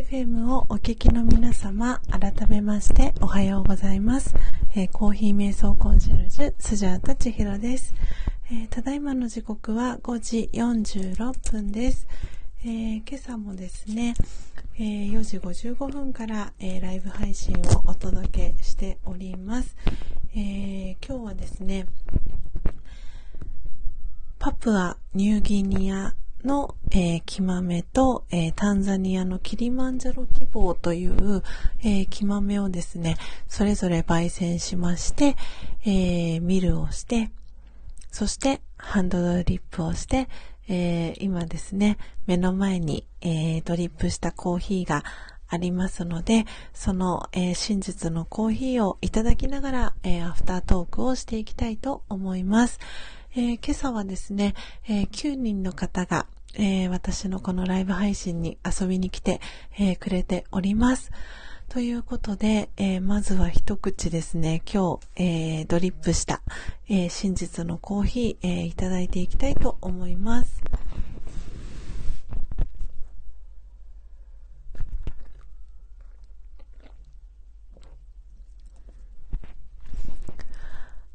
FM をお聞きの皆様、改めましておはようございます。えー、コーヒー瞑想コンシェルジュ、スジャータ千尋です、えー、ただいまの時刻は5時46分です。えー、今朝もですね、え4時55分から、えライブ配信をお届けしております。え今日はですね、パプアニューギニアの、えー、木豆と、えー、タンザニアのキリマンジャロ希望という、えー、木豆をですね、それぞれ焙煎しまして、えー、ミルをして、そしてハンドドリップをして、えー、今ですね、目の前に、えー、ドリップしたコーヒーがありますので、その、えー、真実のコーヒーをいただきながら、えー、アフタートークをしていきたいと思います。えー、今朝はですね、えー、9人の方が、えー、私のこのライブ配信に遊びに来て、えくれております。ということで、えまずは一口ですね、今日、えドリップした、え真実のコーヒー、えいただいていきたいと思います。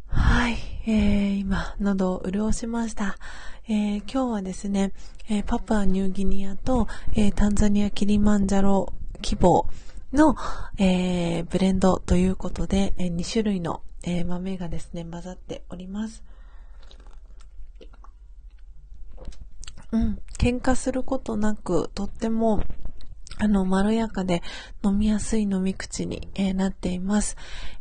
はい、えー、今、喉を潤しました。えー、今日はですね、えー、パプアニューギニアと、え、タンザニアキリマンジャロ希望の、えブレンドということで、え2種類の、え豆がですね、混ざっております。うん、喧嘩することなく、とってもあの、まろやかで飲みやすい飲み口に、えー、なっています。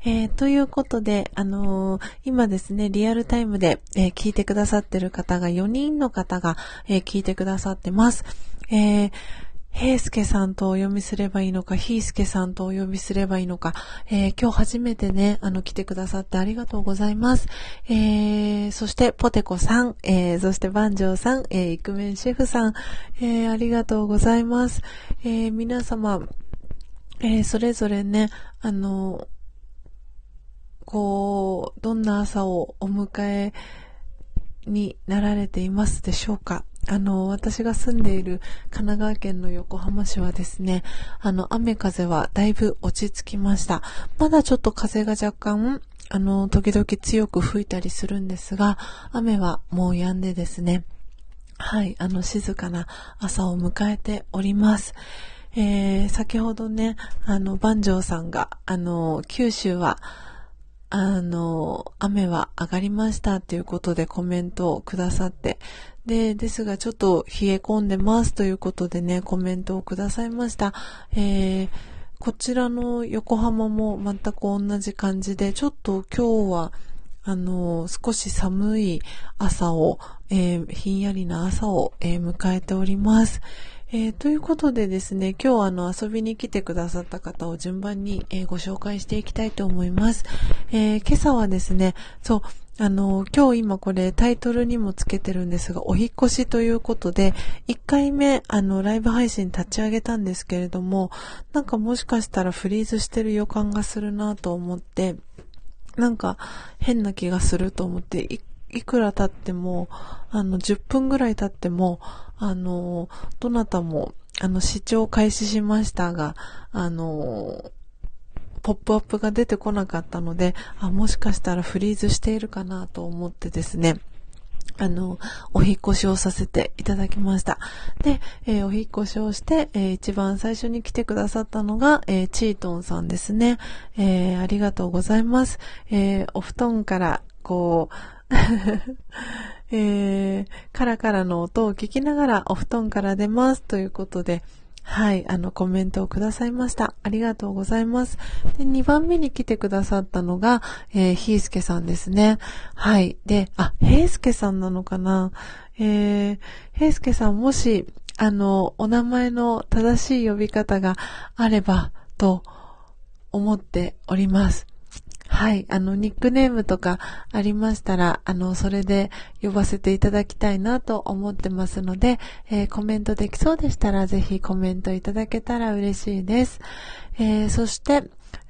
えー、ということで、あのー、今ですね、リアルタイムで、え聞いてくださってる方が4人の方が、え聞いてくださってます。え平介さんとお読みすればいいのか、ひいすけさんとお呼びすればいいのか、えー、今日初めてね、あの、来てくださってありがとうございます。えー、そして、ポテコさん、えー、そしてバンジョーさん、えー、イクメンシェフさん、えー、ありがとうございます。え、皆様、え、それぞれね、あの、こう、どんな朝をお迎えになられていますでしょうか。あの、私が住んでいる神奈川県の横浜市はですね、あの、雨風はだいぶ落ち着きました。まだちょっと風が若干、あの、時々強く吹いたりするんですが、雨はもう止んでですね、はい、あの、静かな朝を迎えております。えー、先ほどね、あの、万丈さんが、あの、九州は、あの、雨は上がりましたということでコメントをくださって、で、ですがちょっと冷え込んでますということでね、コメントをくださいました。えー、こちらの横浜も全く同じ感じで、ちょっと今日は、あの、少し寒い朝を、えー、ひんやりな朝を、えー、迎えております。えー、ということでですね、今日あの遊びに来てくださった方を順番に、えー、ご紹介していきたいと思います。えー、今朝はですね、そう、あの、今日今これタイトルにもつけてるんですが、お引越しということで、1回目、あの、ライブ配信立ち上げたんですけれども、なんかもしかしたらフリーズしてる予感がするなと思って、なんか変な気がすると思って、いいくら経っても、あの、10分ぐらい経っても、あの、どなたも、あの、視聴開始しましたが、あの、ポップアップが出てこなかったので、あ、もしかしたらフリーズしているかなと思ってですね、あの、お引越しをさせていただきました。で、えー、お引越しをして、えー、一番最初に来てくださったのが、えー、チートンさんですね。えありがとうございます。えお布団から、こう、えカラカラの音を聞きながらお布団から出ますということで、はい、あの、コメントをくださいました。ありがとうございます。で、2番目に来てくださったのが、えー、ひーすけさんですね。はい。で、あ、へいすけさんなのかな？えー、へいすけさんもし、あの、お名前の正しい呼び方があれば、と思っております。はい。あの、ニックネームとかありましたら、あの、それで呼ばせていただきたいなと思ってますので、えー、コメントできそうでしたら、ぜひコメントいただけたら嬉しいです。えー、そして、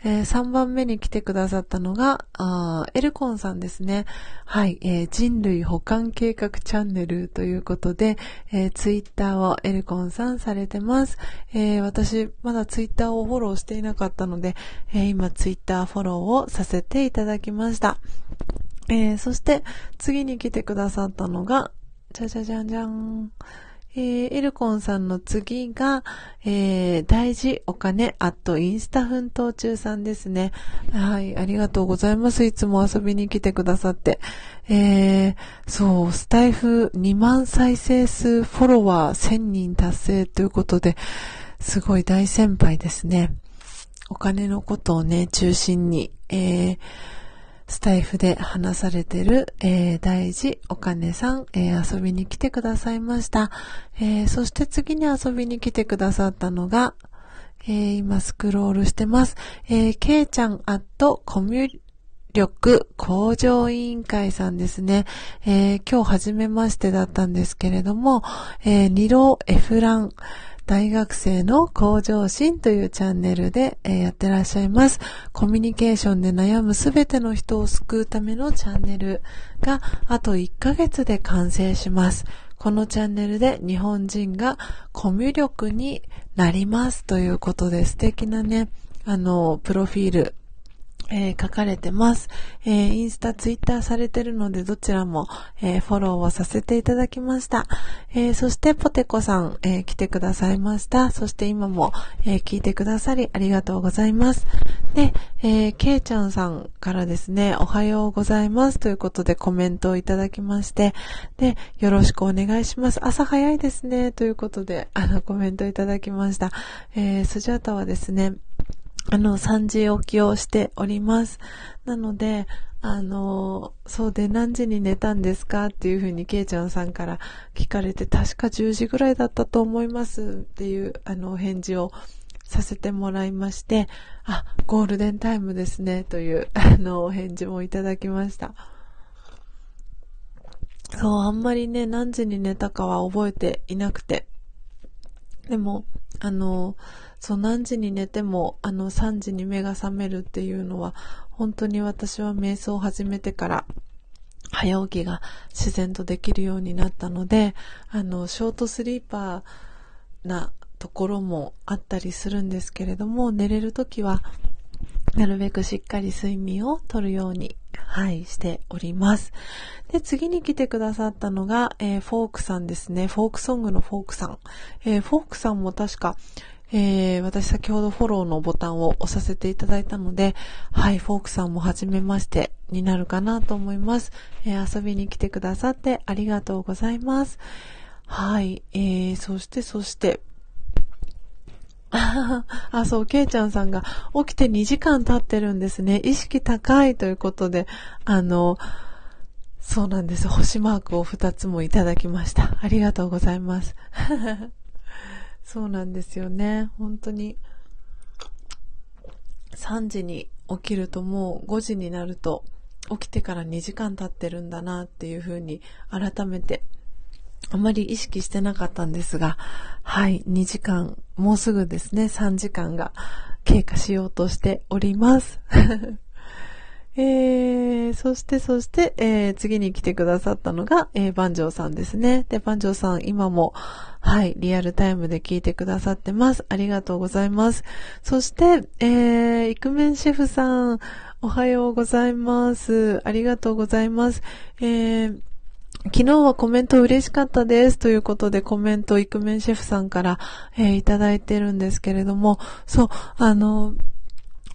えー、3番目に来てくださったのが、あエルコンさんですね。はい、えー、人類保管計画チャンネルということで、えー、ツイッターをエルコンさんされてます。えー、私、まだツイッターをフォローしていなかったので、え、今ツイッターフォローをさせていただきました。え、そして、次に来てくださったのが、じゃじゃじゃんじゃん。えー、エルコンさんの次が、えー、大事お金、あとインスタ奮闘中さんですね。はい、ありがとうございます。いつも遊びに来てくださって。えー、そう、スタイフ2万再生数フォロワー1000人達成ということで、すごい大先輩ですね。お金のことをね、中心に、えー、スタイフで話されてる、えー、大事お金さん、えー、遊びに来てくださいました。えー、そして次に遊びに来てくださったのが、えー、今スクロールしてます。えー、けいちゃんアットコミュ力向上委員会さんですね。えー、今日初めましてだったんですけれども、えー、ニロエフラン、大学生の向上心というチャンネルで、え、やってらっしゃいます。コミュニケーションで悩むすべての人を救うためのチャンネルがあと1ヶ月で完成します。このチャンネルで日本人がコミュ力になりますということで素敵なね、あの、プロフィールえー、書かれてます。えー、インスタ、ツイッターされてるので、どちらも、えー、フォローをさせていただきました。えそして、ポテコさん、え来てくださいました。そして今も、え聞いてくださり、ありがとうございます。で、えケイちゃんさんからですね、おはようございますということでコメントをいただきまして、で、よろしくお願いします。朝早いですね、ということで、あの、コメントいただきました。えスジャータはですね、あの、3時起きをしております。なので、あの、そうで何時に寝たんですかっていうふうにケイちゃんさんから聞かれて、確か10時ぐらいだったと思いますっていう、あの、お返事をさせてもらいまして、あ、ゴールデンタイムですね、という、あの、お返事もいただきました。そう、あんまりね、何時に寝たかは覚えていなくて。でも、あの、そう、何時に寝ても、あの、3時に目が覚めるっていうのは、本当に私は瞑想を始めてから、早起きが自然とできるようになったので、あの、ショートスリーパーなところもあったりするんですけれども、寝れるときは、なるべくしっかり睡眠をとるように、はい、しております。で、次に来てくださったのが、えー、フォークさんですね。フォークソングのフォークさん。えー、フォークさんも確か、えー、私先ほどフォローのボタンを押させていただいたので、はい、フォークさんも初めましてになるかなと思います。えー、遊びに来てくださってありがとうございます。はい、えー、そしてそして、あ、そう、ケイちゃんさんが起きて2時間経ってるんですね。意識高いということで、あの、そうなんです。星マークを2つもいただきました。ありがとうございます。そうなんですよね。本当に。3時に起きるともう5時になると起きてから2時間経ってるんだなっていうふうに改めてあまり意識してなかったんですが、はい、2時間、もうすぐですね、3時間が経過しようとしております。えー、そして、そして、えー、次に来てくださったのが、えー、バンジョーさんですね。で、バンジョーさん、今も、はい、リアルタイムで聞いてくださってます。ありがとうございます。そして、えー、イクメンシェフさん、おはようございます。ありがとうございます。えー、昨日はコメント嬉しかったですということでコメントイクメンシェフさんから、えー、いただいてるんですけれども、そう、あの、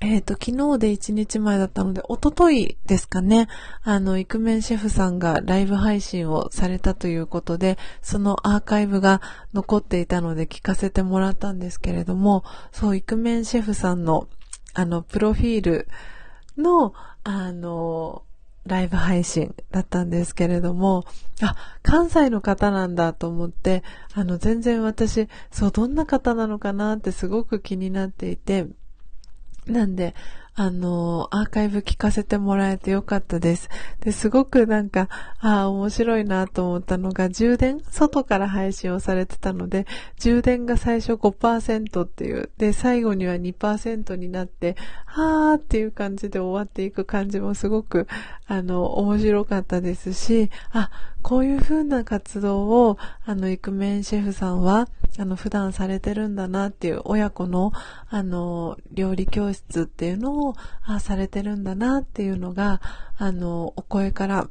えっ、ー、と、昨日で1日前だったので、おとといですかね、あの、イクメンシェフさんがライブ配信をされたということで、そのアーカイブが残っていたので聞かせてもらったんですけれども、そう、イクメンシェフさんの、あの、プロフィールの、あの、ライブ配信だったんですけれども、あ、関西の方なんだと思って、あの、全然私、そう、どんな方なのかなってすごく気になっていて、なんで、あの、アーカイブ聞かせてもらえてよかったです。で、すごくなんか、ああ、面白いなと思ったのが、充電外から配信をされてたので、充電が最初5%っていう、で、最後には2%になって、はーっていう感じで終わっていく感じもすごく、あの、面白かったですし、あ、こういう風な活動を、あの、イクメンシェフさんは、あの、普段されてるんだなっていう、親子の、あの、料理教室っていうのを、あ、されてるんだなっていうのが、あの、お声から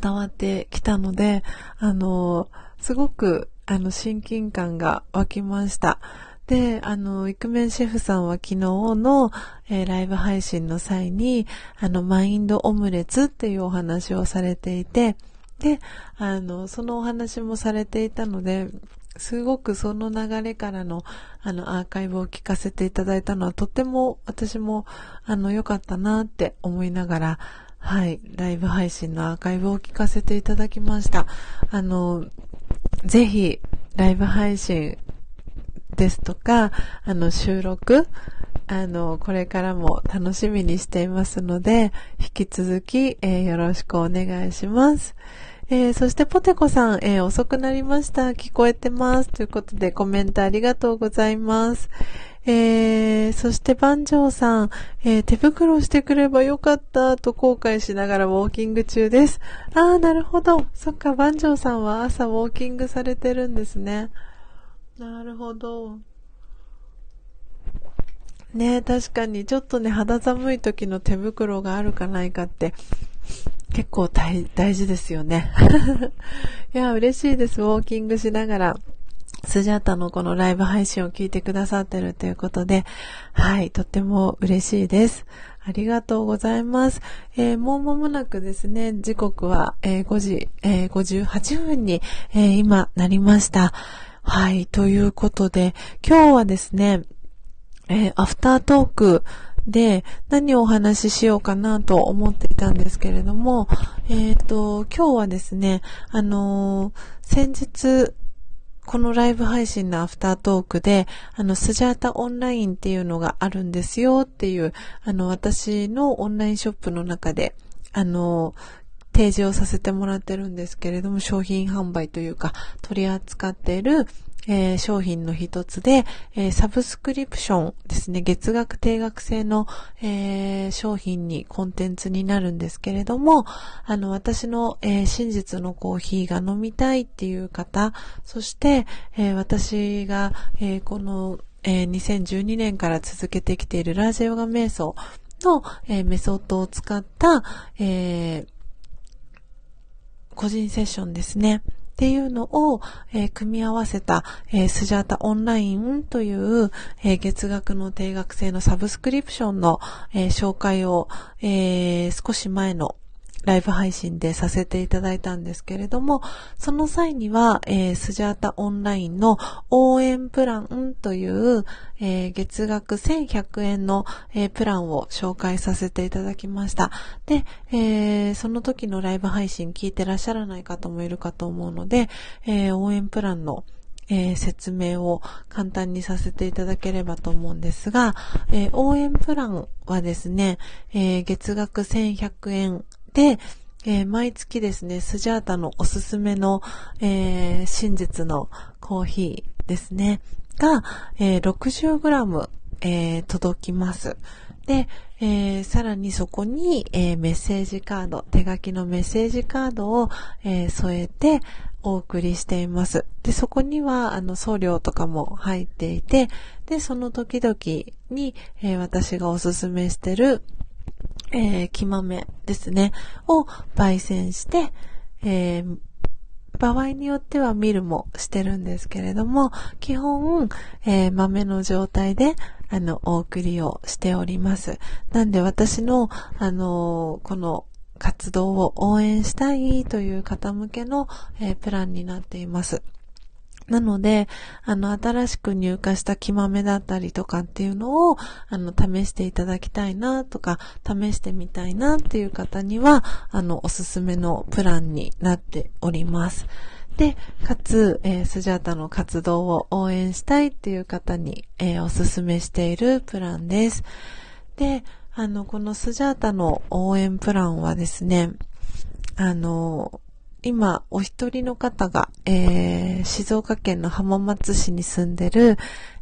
伝わってきたので、あの、すごく、あの、親近感が湧きました。で、あの、イクメンシェフさんは昨日の、えー、ライブ配信の際に、あの、マインドオムレツっていうお話をされていて、で、あの、そのお話もされていたので、すごくその流れからの、あの、アーカイブを聞かせていただいたのは、とっても私も、あの、良かったなって思いながら、はい、ライブ配信のアーカイブを聞かせていただきました。あの、ぜひ、ライブ配信ですとか、あの、収録、あの、これからも楽しみにしていますので、引き続き、えー、よろしくお願いします。えー、そしてポテコさん、えー、遅くなりました。聞こえてます。ということでコメントありがとうございます。えー、そして番長さん、えー、手袋してくればよかったと後悔しながらウォーキング中です。あー、なるほど。そっか、番長さんは朝ウォーキングされてるんですね。なるほど。ね確かにちょっとね、肌寒い時の手袋があるかないかって結構大事ですよね。いや、嬉しいです。ウォーキングしながら、スジャータのこのライブ配信を聞いてくださってるということで、はい、とっても嬉しいです。ありがとうございます。えー、もう間もなくですね、時刻は、えー、5時、え、58分に、え、今なりました。はい、ということで、今日はですね、えー、アフタートークで、何をお話ししようかなと思っていたんですけれども、えっ、ー、と、今日はですね、あのー、先日、このライブ配信のアフタートークで、あの、スジャータオンラインっていうのがあるんですよっていう、あの、私のオンラインショップの中で、あの、提示をさせてもらってるんですけれども、商品販売というか、取り扱っている、えー、商品の一つで、えー、サブスクリプションですね、月額定額制の、えー、商品にコンテンツになるんですけれども、あの、私の、え真実のコーヒーが飲みたいっていう方、そして、え私が、えこの、え2012年から続けてきているラージヨガ瞑想の、えメソッドを使った、え個人セッションですね。っていうのを、えー、組み合わせた、えー、スジャータオンラインという、えー、月額の定額制のサブスクリプションの、え紹介を、え少し前のライブ配信でさせていただいたんですけれども、その際には、えー、スジャータオンラインの応援プランという、えー、月額1100円の、えー、プランを紹介させていただきました。で、えー、その時のライブ配信聞いてらっしゃらない方もいるかと思うので、え応援プランのえー、説明を簡単にさせていただければと思うんですが、えー、応援プランはですね、えー、月額1100円で、えー、毎月ですね、スジャータのおすすめの、えー、真実のコーヒーですね、が、えー、60g、えー、届きます。で、えー、さらにそこに、えー、メッセージカード、手書きのメッセージカードを、えー、添えてお送りしています。で、そこには、あの、送料とかも入っていて、で、その時々に、え私がおすすめしてる、えー、木豆ですね、を焙煎して、えー、場合によってはミルもしてるんですけれども、基本、えー、豆の状態で、あの、お送りをしております。なんで私の、あのこの活動を応援したいという方向けの、えー、プランになっています。なので、あの、新しく入荷した木豆だったりとかっていうのを、あの、試していただきたいなとか、試してみたいなっていう方には、あの、おすすめのプランになっております。で、かつ、えー、スジャータの活動を応援したいっていう方に、えー、おすすめしているプランです。で、あの、このスジャータの応援プランはですね、あの、今、お一人の方が、えー、静岡県の浜松市に住んでる、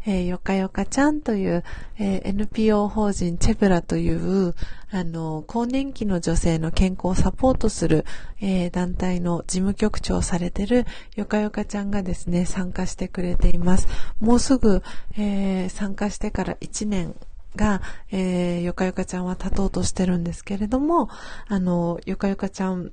えー、よかよかちゃんという、えー、NPO 法人チェブラという、あの、更年期の女性の健康をサポートする、えー、団体の事務局長をされてるよかよかちゃんがですね、参加してくれています。もうすぐ、えー、参加してから1年が、えー、よかよかちゃんは立とうとしてるんですけれども、あの、よかよかちゃん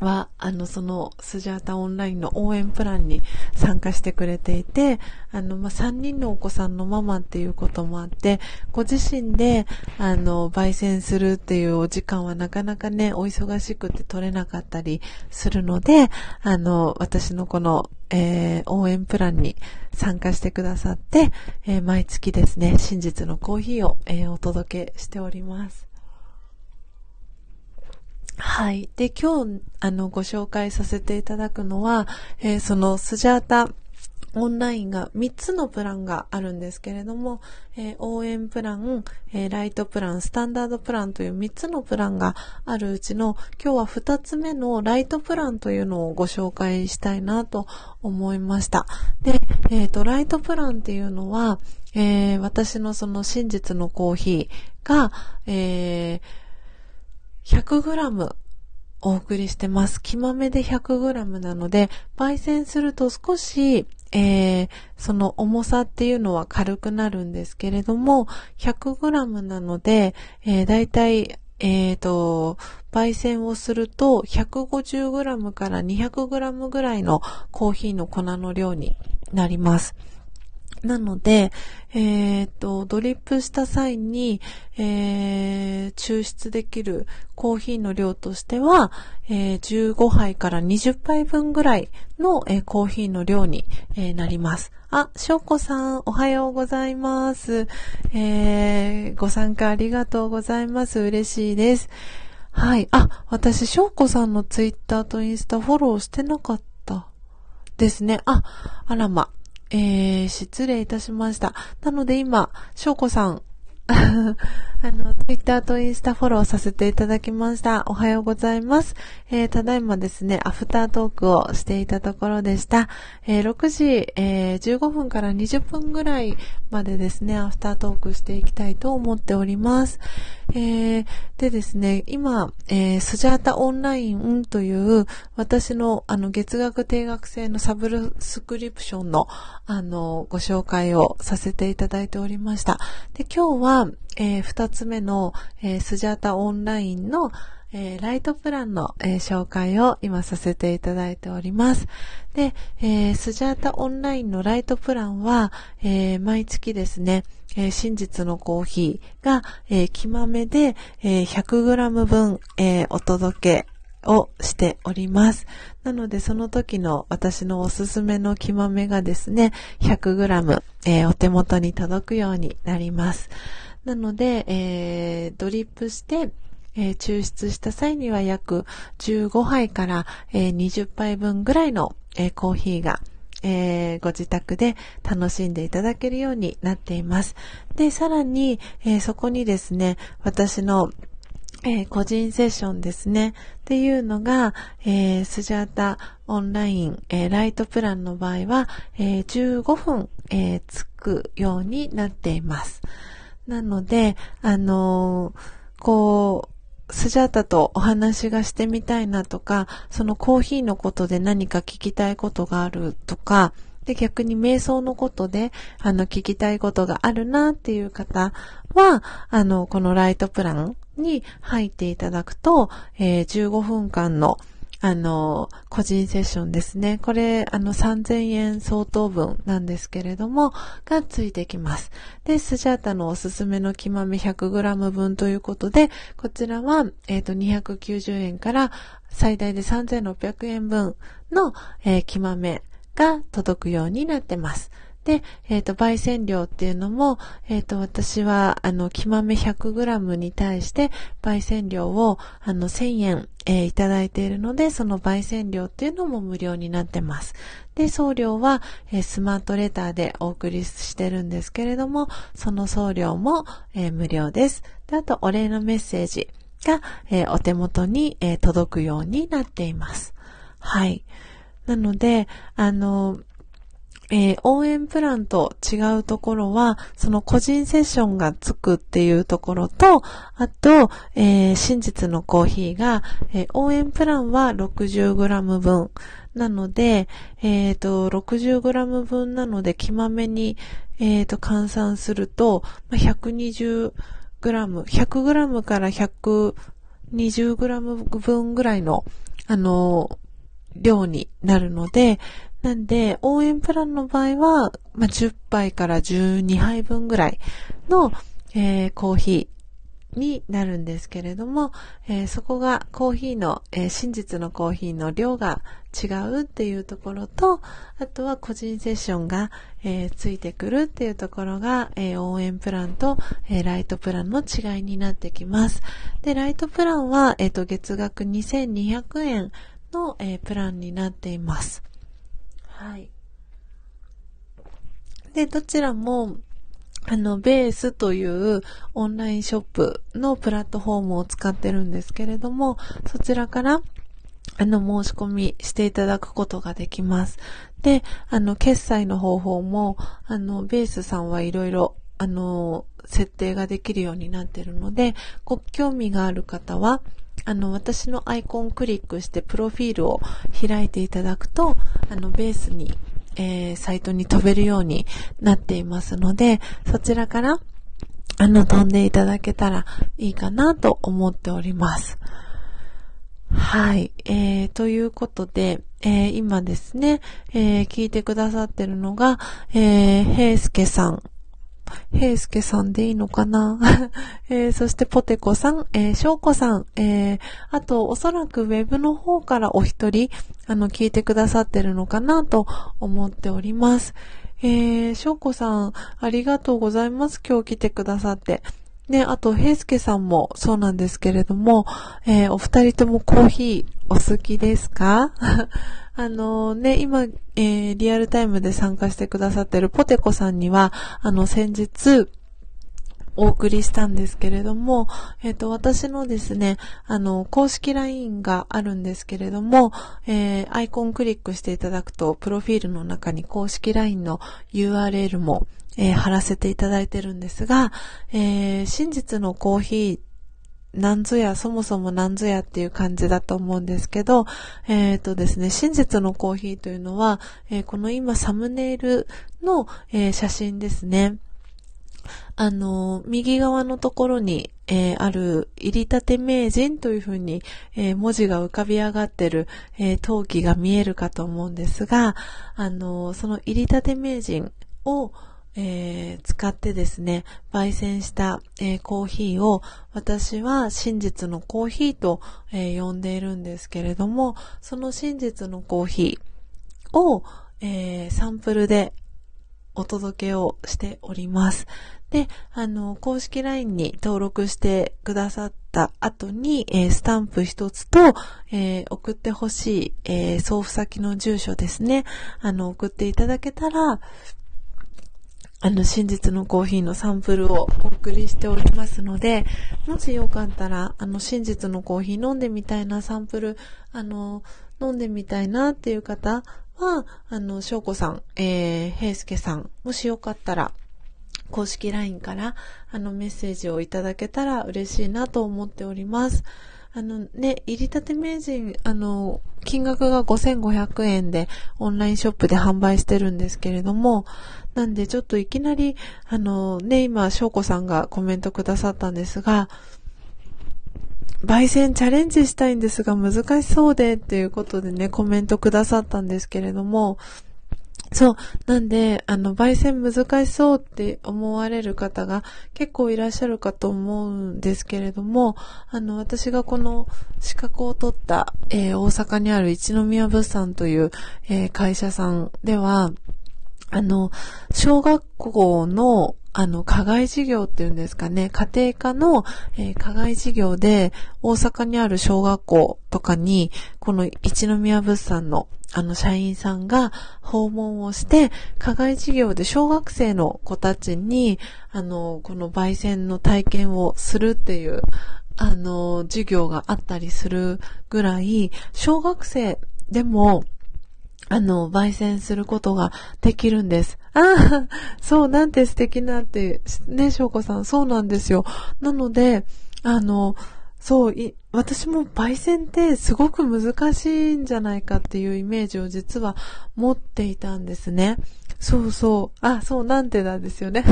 は、あの、その、スジャータオンラインの応援プランに参加してくれていて、あの、まあ、3人のお子さんのママっていうこともあって、ご自身で、あの、焙煎するっていうお時間はなかなかね、お忙しくて取れなかったりするので、あの、私のこの、えー、応援プランに参加してくださって、えー、毎月ですね、真実のコーヒーを、えー、お届けしております。はい。で、今日、あの、ご紹介させていただくのは、えー、そのスジャータオンラインが3つのプランがあるんですけれども、えー、応援プラン、えー、ライトプラン、スタンダードプランという3つのプランがあるうちの今日は2つ目のライトプランというのをご紹介したいなと思いました。で、えっ、ー、と、ライトプランっていうのは、え私のその真実のコーヒーが、えー 100g お送りしてます。木豆で 100g なので、焙煎すると少し、えー、その重さっていうのは軽くなるんですけれども、100g なので、えー、だいたい、えーと、焙煎をすると 150g から 200g ぐらいのコーヒーの粉の量になります。なので、えっ、と、ドリップした際に、えー、抽出できるコーヒーの量としては、えー、15杯から20杯分ぐらいの、えー、コーヒーの量に、えー、なります。あ、しょうこさん、おはようございます。えー、ご参加ありがとうございます。嬉しいです。はい。あ、私、しょうこさんのツイッターとインスタフォローしてなかったですね。あ、あらま。えー、失礼いたしました。なので今、翔子さん、あの、ツイッターとインスタフォローさせていただきました。おはようございます。えー、ただいまですね、アフタートークをしていたところでした。えー、6時、えー、15分から20分ぐらいまでですね、アフタートークしていきたいと思っております。えー、でですね、今、えー、スジャータオンラインという私のあの月額定額制のサブスクリプションのあのご紹介をさせていただいておりました。で、今日は、えー、二つ目の、えー、スジャータオンラインのえー、ライトプランの、えー、紹介を今させていただいております。で、えー、スジャータオンラインのライトプランは、え毎月ですね、え真実のコーヒーが、え木豆で、え 100g 分、えお届けをしております。なので、その時の私のおすすめの木豆がですね、100g、えお手元に届くようになります。なので、えー、ドリップして、えー、抽出した際には約15杯から、えー、20杯分ぐらいの、えー、コーヒーが、えー、ご自宅で楽しんでいただけるようになっています。で、さらに、えー、そこにですね、私のえー、個人セッションですね。っていうのが、えー、スジャータオンライン、え、ライトプランの場合は、え15分、えつくようになっています。なので、あのこう、スジャータとお話がしてみたいなとか、そのコーヒーのことで何か聞きたいことがあるとか、で、逆に瞑想のことで、あの、聞きたいことがあるなっていう方は、あの、このライトプランに入っていただくと、えー、15分間のあの、個人セッションですね。これ、あの、3000円相当分なんですけれども、がついてきます。で、スジャータのおすすめの木豆 100g 分ということで、こちらは、えっ、ー、と、290円から最大で3600円分の、えー、木豆が届くようになってます。で、えっ、ー、と、焙煎量っていうのも、えっ、ー、と、私は、あの、木豆 100g に対して、焙煎量を、あの、1000円、えー、いただいているので、その焙煎量っていうのも無料になってます。で、送料は、えー、スマートレターでお送りしてるんですけれども、その送料も、えー、無料です。で、あと、お礼のメッセージが、え、お手元に、え届くようになっています。はい。なので、あの、えー、応援プランと違うところは、その個人セッションがつくっていうところと、あと、えー、真実のコーヒーが、えー、応援プランは 60g 分。なので、えっ、と、60g 分なので、気まめに、えっ、と、換算すると、まあ、120g、100g から 120g 分ぐらいの、あの量になるので、なんで、応援プランの場合は、まあ、10杯から12杯分ぐらいの、えー、コーヒーになるんですけれども、えー、そこがコーヒーの、えー、真実のコーヒーの量が違うっていうところと、あとは個人セッションが、えついてくるっていうところが、え応援プランと、えライトプランの違いになってきます。で、ライトプランは、えっ、と、月額2200円の、えプランになっています。はい。で、どちらも、あの、ベースというオンラインショップのプラットフォームを使ってるんですけれども、そちらから、あの、申し込みしていただくことができます。で、あの、決済の方法も、あの、ベースさんはいろいろ、あの、設定ができるようになってるので、ご興味がある方は、あの、私のアイコンクリックしてプロフィールを開いていただくと、あの、ベースに、えー、サイトに飛べるようになっていますので、そちらから、あの、飛んでいただけたらいいかなと思っております。はい。えー、ということで、えー、今ですね、えー、聞いてくださってるのが、えー、平介さん、平介さんでいいのかな、えー、そしてポテコさん、えー、翔子さん、えー、あとおそらくウェブの方からお一人、あの、聞いてくださってるのかなと思っております。えー、翔子さん、ありがとうございます。今日来てくださって。ね、あと、平介さんもそうなんですけれども、えー、お二人ともコーヒーお好きですか？あのね、今、えー、リアルタイムで参加してくださってるポテコさんには、あの、先日、お送りしたんですけれども、えっ、ー、と、私のですね、あの、公式 LINE があるんですけれども、えー、アイコンクリックしていただくと、プロフィールの中に公式 LINE の URL も、えー、貼らせていただいてるんですが、えー、真実のコーヒーなんぞや、そもそもなんぞやっていう感じだと思うんですけど、えっ、ー、とですね、真実のコーヒーというのは、え、この今サムネイルの、え、写真ですね。あの、右側のところに、えー、ある、入りたて名人というふうに、えー、文字が浮かび上がってる、えー、陶器が見えるかと思うんですが、あの、その入りたて名人を、えー、使ってですね、焙煎した、えー、コーヒーを私は真実のコーヒーと、えー、呼んでいるんですけれども、その真実のコーヒーを、えサンプルでお届けをしております。で、あの、公式 LINE に登録してくださった後に、えー、スタンプ一つと、えー、送ってほしい、えー、送付先の住所ですね。あの、送っていただけたら、あの、真実のコーヒーのサンプルをお送りしておりますので、もしよかったら、あの、真実のコーヒー飲んでみたいなサンプル、あの、飲んでみたいなっていう方は、あの、翔子さん、えー、平介さん、もしよかったら、公式 LINE から、あの、メッセージをいただけたら嬉しいなと思っております。あのね、入りたて名人、あの、金額が5500円でオンラインショップで販売してるんですけれども、なんでちょっといきなり、あのね、今、翔子さんがコメントくださったんですが、焙煎チャレンジしたいんですが難しそうでっていうことでね、コメントくださったんですけれども、そう。なんで、あの、焙煎難しそうって思われる方が結構いらっしゃるかと思うんですけれども、あの、私がこの資格を取った、えー、大阪にある一宮物産という、えー、会社さんでは、あの、小学校の、あの、課外授業っていうんですかね、家庭科の、えー、課外授業で、大阪にある小学校とかに、この一宮物産の、あの、社員さんが訪問をして、課外授業で小学生の子たちに、あの、この焙煎の体験をするっていう、あの、授業があったりするぐらい、小学生でも、あの、焙煎することができるんです。ああ、そう、なんて素敵なって、ね、翔子さん、そうなんですよ。なので、あの、そうい、私も焙煎ってすごく難しいんじゃないかっていうイメージを実は持っていたんですね。そうそう。あ、そう、なんてなんですよね。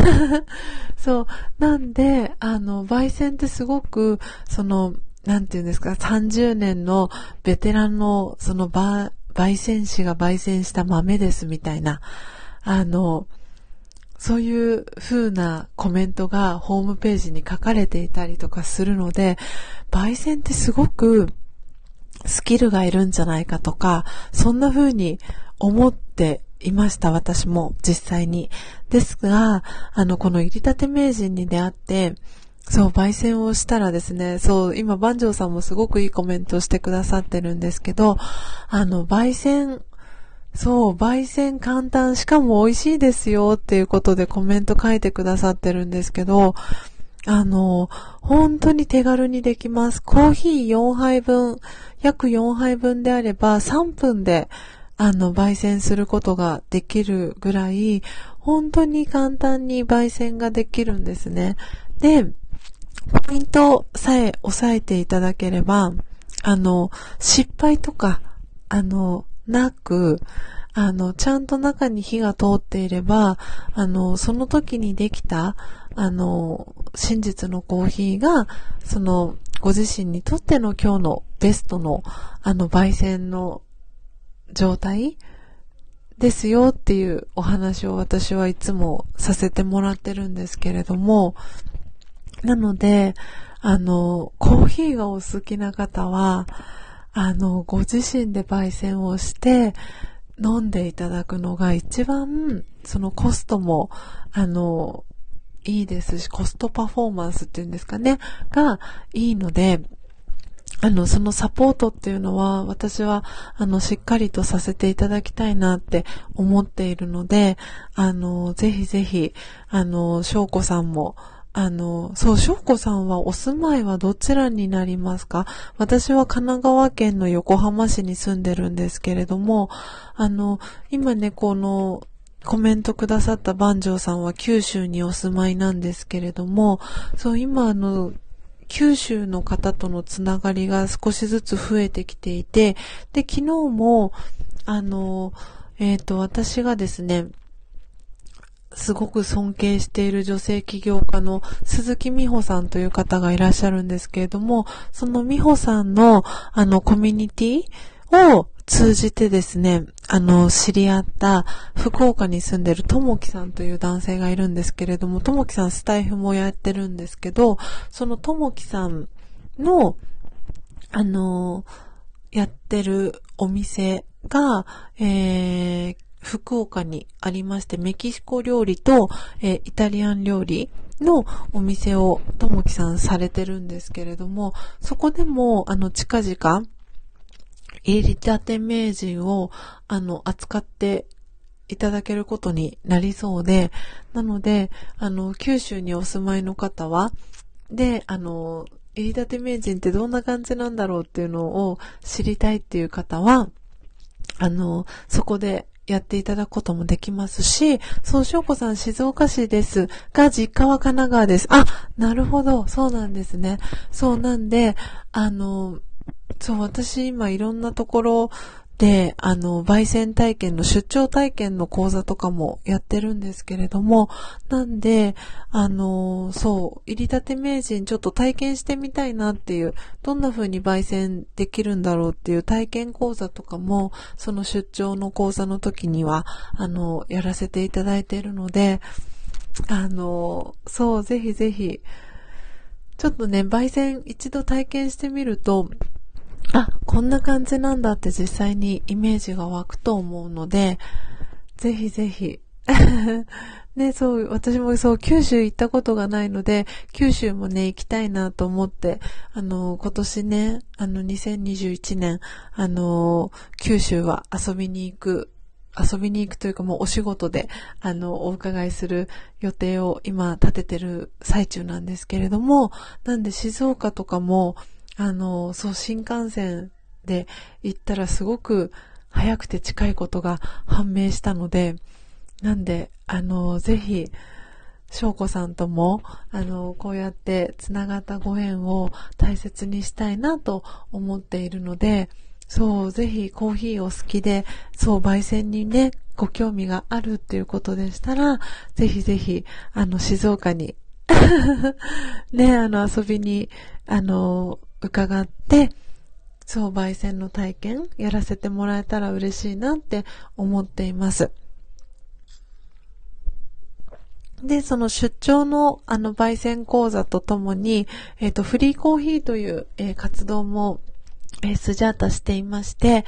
そう。なんで、あの、焙煎ってすごく、その、なんて言うんですか、30年のベテランの、その、焙煎士が焙煎した豆ですみたいな、あの、そういう風なコメントがホームページに書かれていたりとかするので、焙煎ってすごくスキルがいるんじゃないかとか、そんな風に思っていました、私も実際に。ですが、あの、この入り立て名人に出会って、そう、焙煎をしたらですね、そう、今、万丈さんもすごくいいコメントをしてくださってるんですけど、あの、焙煎そう、焙煎簡単、しかも美味しいですよっていうことでコメント書いてくださってるんですけど、あの、本当に手軽にできます。コーヒー4杯分、約4杯分であれば3分で、あの、焙煎することができるぐらい、本当に簡単に焙煎ができるんですね。で、ポイントさえ押さえていただければ、あの、失敗とか、あの、なく、あの、ちゃんと中に火が通っていれば、あの、その時にできた、あの、真実のコーヒーが、その、ご自身にとっての今日のベストの、あの、焙煎の状態ですよっていうお話を私はいつもさせてもらってるんですけれども、なので、あの、コーヒーがお好きな方は、あの、ご自身で焙煎をして、飲んでいただくのが一番、そのコストも、あの、いいですし、コストパフォーマンスっていうんですかね、がいいので、あの、そのサポートっていうのは、私は、あの、しっかりとさせていただきたいなって思っているので、あの、ぜひぜひ、あの、翔子さんも、あの、そう、翔子さんはお住まいはどちらになりますか？私は神奈川県の横浜市に住んでるんですけれども、あの、今ね、この、コメントくださった万丈さんは九州にお住まいなんですけれども、そう、今あの、九州の方とのつながりが少しずつ増えてきていて、で、昨日も、あの、えっ、ー、と、私がですね、すごく尊敬している女性起業家の鈴木美穂さんという方がいらっしゃるんですけれども、その美穂さんのあのコミュニティを通じてですね、あの、知り合った福岡に住んでるともきさんという男性がいるんですけれども、ともきさんスタイフもやってるんですけど、そのともきさんの、あの、やってるお店が、えー、福岡にありまして、メキシコ料理と、えー、イタリアン料理のお店をともきさんされてるんですけれども、そこでも、あの、近々、入りたて名人を、あの、扱っていただけることになりそうで、なので、あの、九州にお住まいの方は、で、あの、入りたて名人ってどんな感じなんだろうっていうのを知りたいっていう方は、あの、そこでやっていただくこともできますし、そう、しょうこさん静岡市ですが、実家は神奈川です。あ、なるほど、そうなんですね。そうなんで、あの、そう、私今いろんなところで、あの、焙煎体験の出張体験の講座とかもやってるんですけれども、なんで、あの、そう、入り立て名人ちょっと体験してみたいなっていう、どんな風に焙煎できるんだろうっていう体験講座とかも、その出張の講座の時には、あの、やらせていただいているので、あの、そう、ぜひぜひ、ちょっとね、焙煎一度体験してみると、あ、こんな感じなんだって実際にイメージが湧くと思うので、ぜひぜひ、ね、そう、私もそう、九州行ったことがないので、九州もね、行きたいなと思って、あの、今年ね、あの、2021年、あの、九州は遊びに行く、遊びに行くというかもうお仕事で、あの、お伺いする予定を今立ててる最中なんですけれども、なんで静岡とかも、あの、そう、新幹線で行ったらすごく早くて近いことが判明したので、なんで、あの、ぜひ、翔子さんとも、あの、こうやって繋がったご縁を大切にしたいなと思っているので、そう、ぜひコーヒーを好きで、そう、焙煎にね、ご興味があるっていうことでしたら、ぜひぜひ、あの、静岡に ね、あの、遊びに、あの、伺って、そう、焙煎の体験やらせてもらえたら嬉しいなって思っています。で、その出張のあの焙煎講座とともに、えっ、ー、と、フリーコーヒーという、えー、活動も、えー、スジャータしていまして、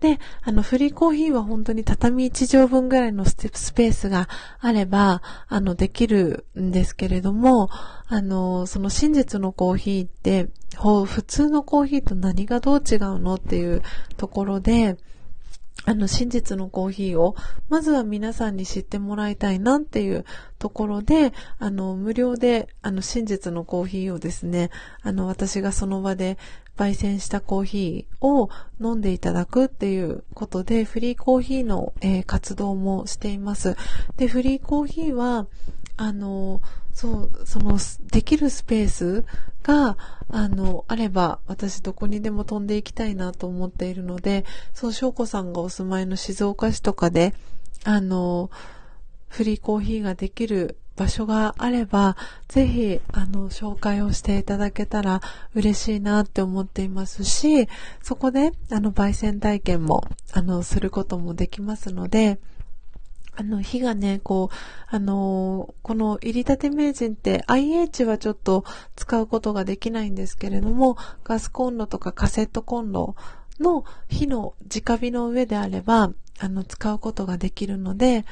で、あの、フリーコーヒーは本当に畳1畳分ぐらいのスペースがあれば、あの、できるんですけれども、あの、その真実のコーヒーって、普通のコーヒーと何がどう違うのっていうところで、あの、真実のコーヒーを、まずは皆さんに知ってもらいたいなっていうところで、あの、無料で、あの、真実のコーヒーをですね、あの、私がその場で焙煎したコーヒーを飲んでいただくっていうことで、フリーコーヒーの、えー、活動もしています。で、フリーコーヒーは、あの、そう、その、できるスペースが、あの、あれば、私どこにでも飛んでいきたいなと思っているので、そう、翔子さんがお住まいの静岡市とかで、あの、フリーコーヒーができる場所があれば、ぜひ、あの、紹介をしていただけたら嬉しいなって思っていますし、そこで、あの、焙煎体験も、あの、することもできますので、あの、火がね、こう、あのこの入り立て名人って IH はちょっと使うことができないんですけれども、ガスコンロとかカセットコンロの火の直火の上であれば、あの、使うことができるので、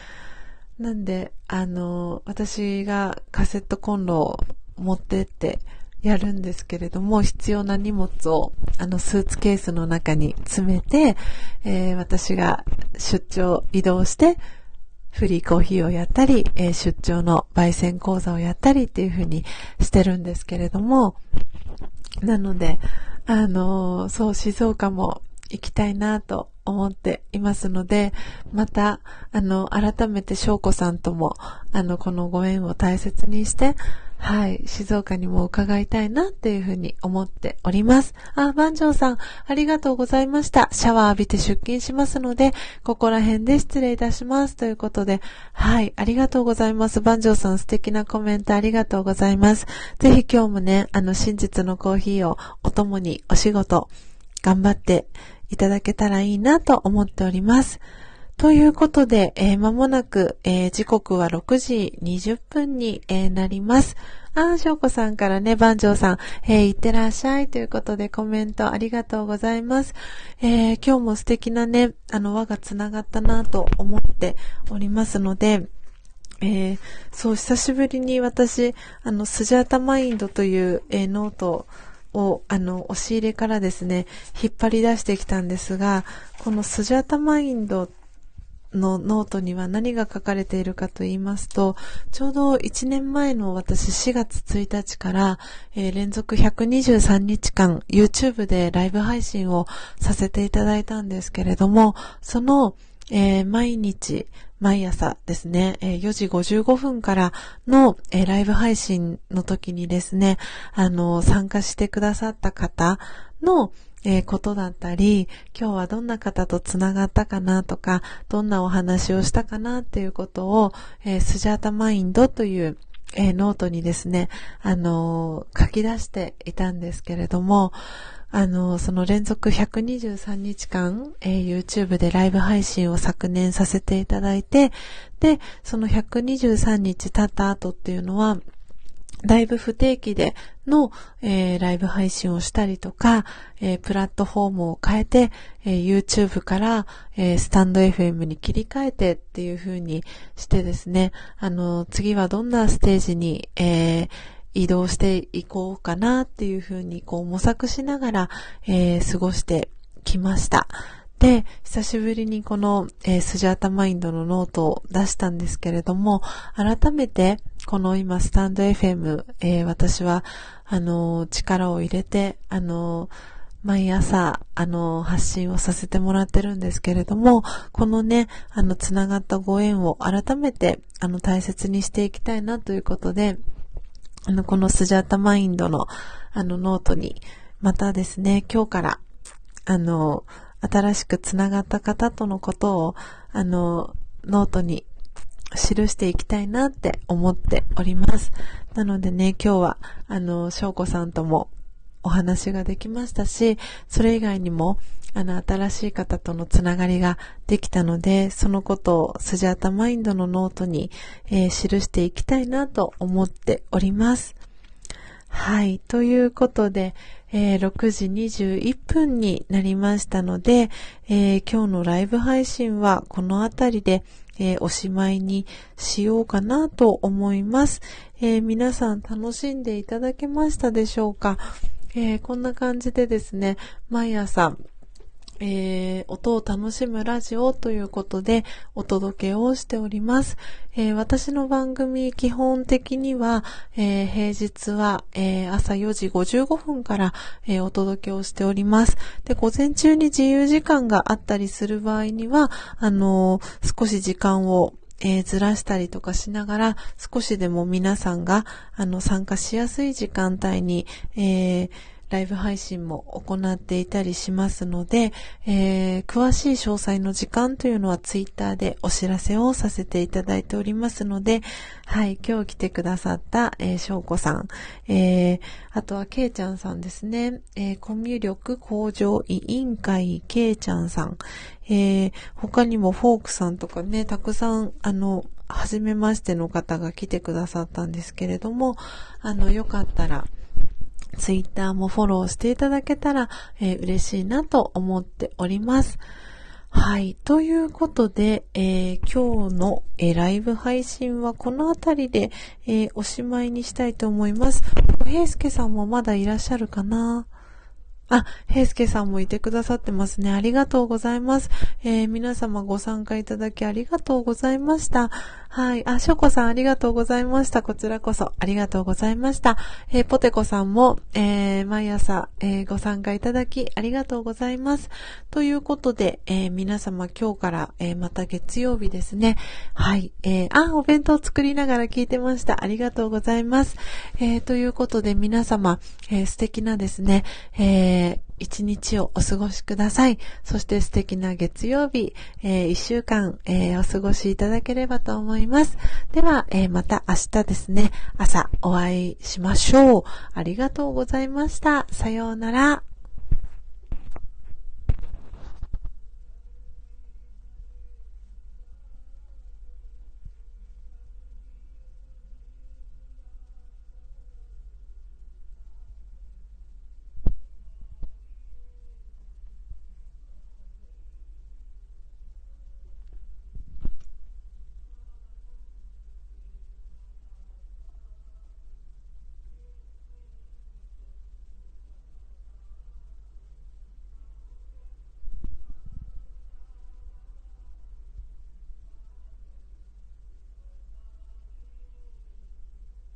なんで、あの私がカセットコンロを持ってってやるんですけれども、必要な荷物を、あの、スーツケースの中に詰めて、えー、私が出張移動して、フリーコーヒーをやったり、えー、出張の焙煎講座をやったりっていう風にしてるんですけれども、なので、あのー、そう、静岡も行きたいなと思っていますので、また、あの、改めて翔子さんとも、あの、このご縁を大切にして、はい、静岡にも伺いたいなっていうふうに思っております。あ、万丈さん、ありがとうございました。シャワー浴びて出勤しますので、ここら辺で失礼いたします。ということで、はい、ありがとうございます。万丈さん素敵なコメントありがとうございます。ぜひ今日もね、あの、真実のコーヒーをお供にお仕事、頑張っていただけたらいいなと思っております。ということで、えー、間もなく、えー、時刻は6時20分に、えー、なります。あー、しょうこさんからね、番長さん、えー、いってらっしゃいということでコメントありがとうございます。えー、今日も素敵なね、あの、輪が繋がったなと思っておりますので、えー、そう、久しぶりに私、あの、スジャータマインドという、えー、ノートを、をあの、押し入れからですね、引っ張り出してきたんですが、このスジャータマインドのノートには何が書かれているかと言いますと、ちょうど1年前の私4月1日から、えー、連続123日間 YouTube でライブ配信をさせていただいたんですけれども、その、えー、毎日、毎朝ですね、え、4時55分からの、ライブ配信の時にですね、あの、参加してくださった方の、え、ことだったり、今日はどんな方と繋がったかなとか、どんなお話をしたかなっていうことを、えー、スジャータマインドという、えー、ノートにですね、あの書き出していたんですけれども、あの、その連続123日間、えー、YouTube でライブ配信を昨年させていただいて、で、その123日経った後っていうのは、だいぶ不定期での、えー、ライブ配信をしたりとか、えー、プラットフォームを変えて、えー、YouTube から、えスタンド FM に切り替えてっていう風にしてですね、あの、次はどんなステージに、え移動していこうかなっていう風にこう模索しながら、え過ごしてきました。で、久しぶりにこの、えー、スジャータマインドのノートを出したんですけれども、改めて、この今、スタンド FM、えー、私は、あのー、力を入れて、あの毎朝、あの、発信をさせてもらってるんですけれども、このね、あの、つながったご縁を改めて、あの、大切にしていきたいなということで、あの、このスジャータマインドの、あの、ノートに、またですね、今日から、あの、新しくつながった方とのことを、あの、ノートに記していきたいなって思っております。なのでね、今日は、あの、翔子さんともお話ができましたし、それ以外にも、あの、新しい方とのつながりができたので、そのことをスジャータマインドのノートに、えー、記していきたいなと思っております。はい。ということで、えー、6時21分になりましたので、えー、今日のライブ配信はこの辺りで、えー、おしまいにしようかなと思います、え皆さん楽しんでいただけましたでしょうか、えこんな感じでですね、毎朝、えー、音を楽しむラジオということでお届けをしております。えー、私の番組基本的には、えー、平日は、え朝4時55分から、えお届けをしております。で、午前中に自由時間があったりする場合には、あの少し時間をえー、ずらしたりとかしながら、少しでも皆さんが、あの、参加しやすい時間帯に、えーライブ配信も行っていたりしますので、えー、詳しい詳細の時間というのはツイッターでお知らせをさせていただいておりますので、はい、今日来てくださった、えー、翔子さん、えー、あとはけいちゃんさんですね、えー、コミュ力向上委員会けいちゃんさん、えー、他にもフォークさんとかね、たくさん、あの、はじめましての方が来てくださったんですけれども、あの、よかったら、ツイッターもフォローしていただけたら、えー、嬉しいなと思っております。はい。ということで、えー、今日の、えー、ライブ配信はこの辺りで、え、おしまいにしたいと思います。平介さんもまだいらっしゃるかな？あ、平介さんもいてくださってますね。ありがとうございます。えー、皆様ご参加いただきありがとうございました。はい。あ、しょこさんありがとうございました。こちらこそありがとうございました。えー、ポテコさんも、えー、毎朝、えー、ご参加いただきありがとうございます。ということで、え、皆様今日から、え、また月曜日ですね。はい。えー、あ、お弁当作りながら聞いてました。ありがとうございます。え、ということで皆様、え、素敵なですね、ええ、一日をお過ごしください。そして素敵な月曜日、えー、一週間、えー、お過ごしいただければと思います。では、えー、また明日ですね、朝お会いしましょう。ありがとうございました。さようなら。